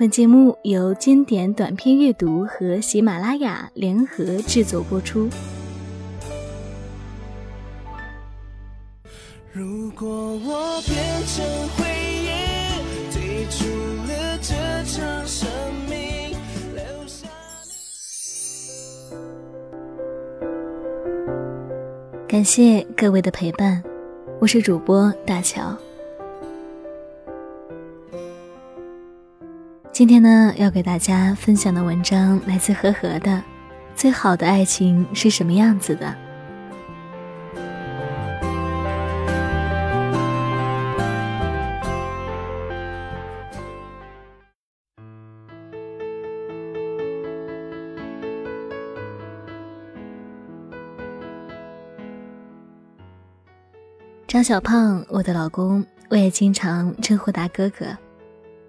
本节目由经典短篇阅读和喜马拉雅联合制作播出。如果我变成回忆，退出了这场生命，留下感谢各位的陪伴，我是主播大乔。今天呢，要给大家分享的文章来自和和的《最好的爱情是什么样子的》。张小胖，我的老公，我也经常称呼他哥哥。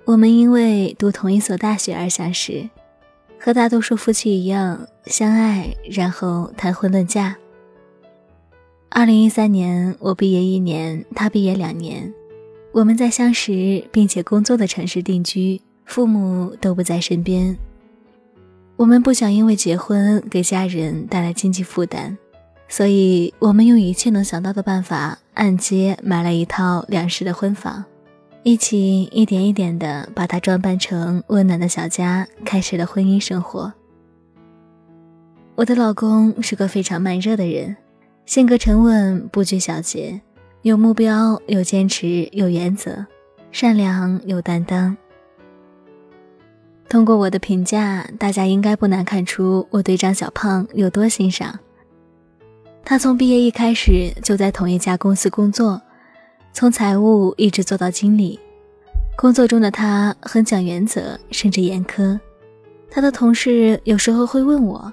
我们因为读同一所大学而相识，和大多数夫妻一样相爱，然后谈婚论嫁。二零一三年，我毕业一年，他毕业两年，我们在相识并且工作的城市定居，父母都不在身边。我们不想因为结婚给家人带来经济负担，所以我们用一切能想到的办法按揭买了一套两室的婚房。一起一点一点的把它装扮成温暖的小家，开始了婚姻生活。我的老公是个非常慢热的人，性格沉稳，不拘小节，有目标，有坚持，有原则，善良有担当。通过我的评价，大家应该不难看出我对张小胖有多欣赏。他从毕业一开始就在同一家公司工作。从财务一直做到经理，工作中的他很讲原则，甚至严苛。他的同事有时候会问我：“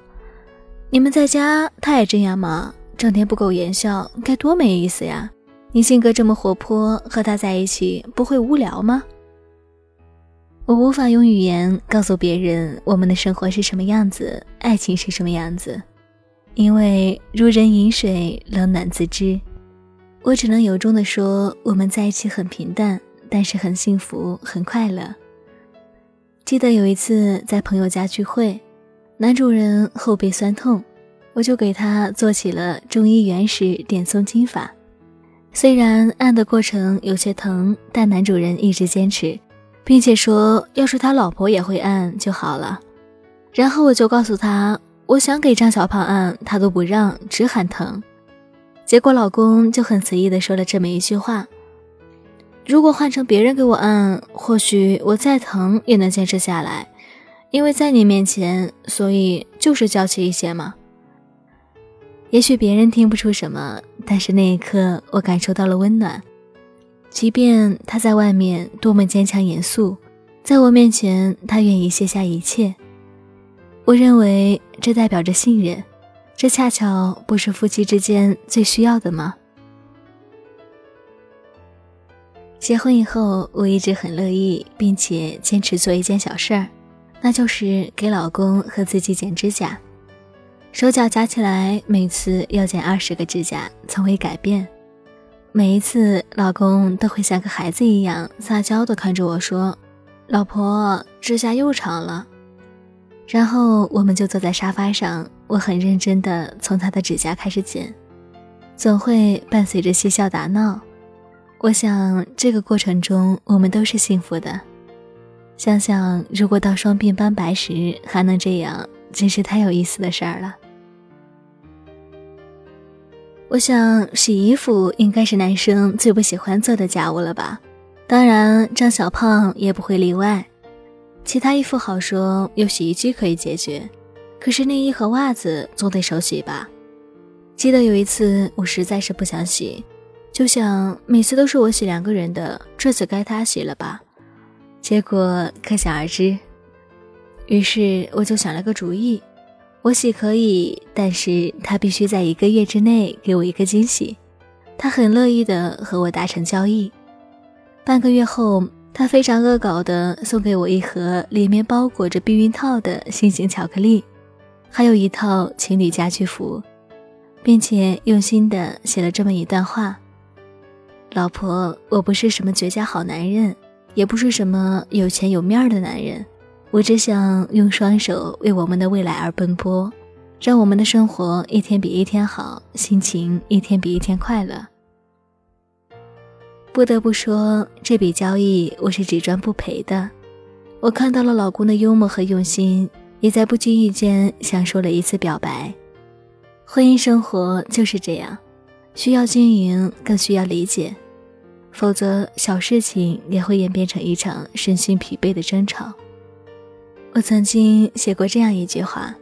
你们在家他也这样吗？整天不苟言笑，该多没意思呀！你性格这么活泼，和他在一起不会无聊吗？”我无法用语言告诉别人我们的生活是什么样子，爱情是什么样子，因为如人饮水，冷暖自知。我只能由衷的说，我们在一起很平淡，但是很幸福，很快乐。记得有一次在朋友家聚会，男主人后背酸痛，我就给他做起了中医原始点松筋法。虽然按的过程有些疼，但男主人一直坚持，并且说要是他老婆也会按就好了。然后我就告诉他，我想给张小胖按，他都不让，只喊疼。结果老公就很随意的说了这么一句话：“如果换成别人给我按，或许我再疼也能坚持下来，因为在你面前，所以就是娇气一些嘛。”也许别人听不出什么，但是那一刻我感受到了温暖。即便他在外面多么坚强严肃，在我面前他愿意卸下一切。我认为这代表着信任。这恰巧不是夫妻之间最需要的吗？结婚以后，我一直很乐意，并且坚持做一件小事儿，那就是给老公和自己剪指甲。手脚加起来，每次要剪二十个指甲，从未改变。每一次，老公都会像个孩子一样撒娇的看着我说：“老婆，指甲又长了。”然后我们就坐在沙发上，我很认真的从他的指甲开始剪，总会伴随着嬉笑打闹。我想这个过程中我们都是幸福的。想想如果到双鬓斑白时还能这样，真是太有意思的事儿了。我想洗衣服应该是男生最不喜欢做的家务了吧？当然张小胖也不会例外。其他衣服好说，有洗衣机可以解决，可是内衣和袜子总得手洗吧。记得有一次，我实在是不想洗，就想每次都是我洗两个人的，这次该他洗了吧。结果可想而知。于是我就想了个主意，我洗可以，但是他必须在一个月之内给我一个惊喜。他很乐意的和我达成交易。半个月后。他非常恶搞的送给我一盒里面包裹着避孕套的心形巧克力，还有一套情侣家居服，并且用心的写了这么一段话：“老婆，我不是什么绝佳好男人，也不是什么有钱有面的男人。我只想用双手为我们的未来而奔波，让我们的生活一天比一天好，心情一天比一天快乐。不得不说，这笔交易我是只赚不赔的。我看到了老公的幽默和用心，也在不经意间享受了一次表白。婚姻生活就是这样，需要经营，更需要理解，否则小事情也会演变成一场身心疲惫的争吵。我曾经写过这样一句话：“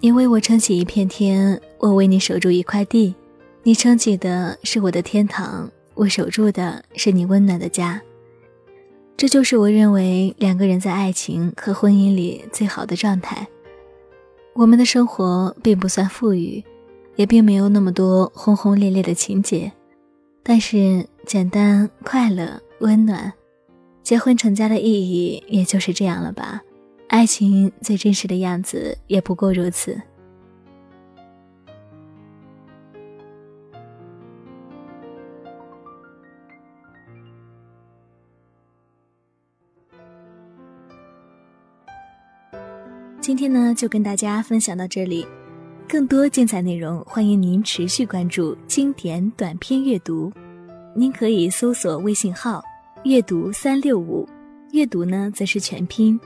你为我撑起一片天，我为你守住一块地。你撑起的是我的天堂，我守住的是你温暖的家。”这就是我认为两个人在爱情和婚姻里最好的状态。我们的生活并不算富裕，也并没有那么多轰轰烈烈的情节，但是简单、快乐、温暖。结婚成家的意义也就是这样了吧？爱情最真实的样子也不过如此。今天呢，就跟大家分享到这里。更多精彩内容，欢迎您持续关注经典短篇阅读。您可以搜索微信号“阅读三六五”，阅读呢则是全拼。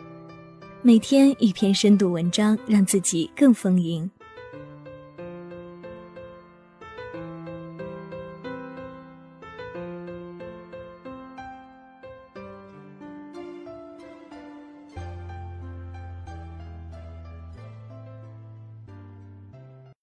每天一篇深度文章，让自己更丰盈。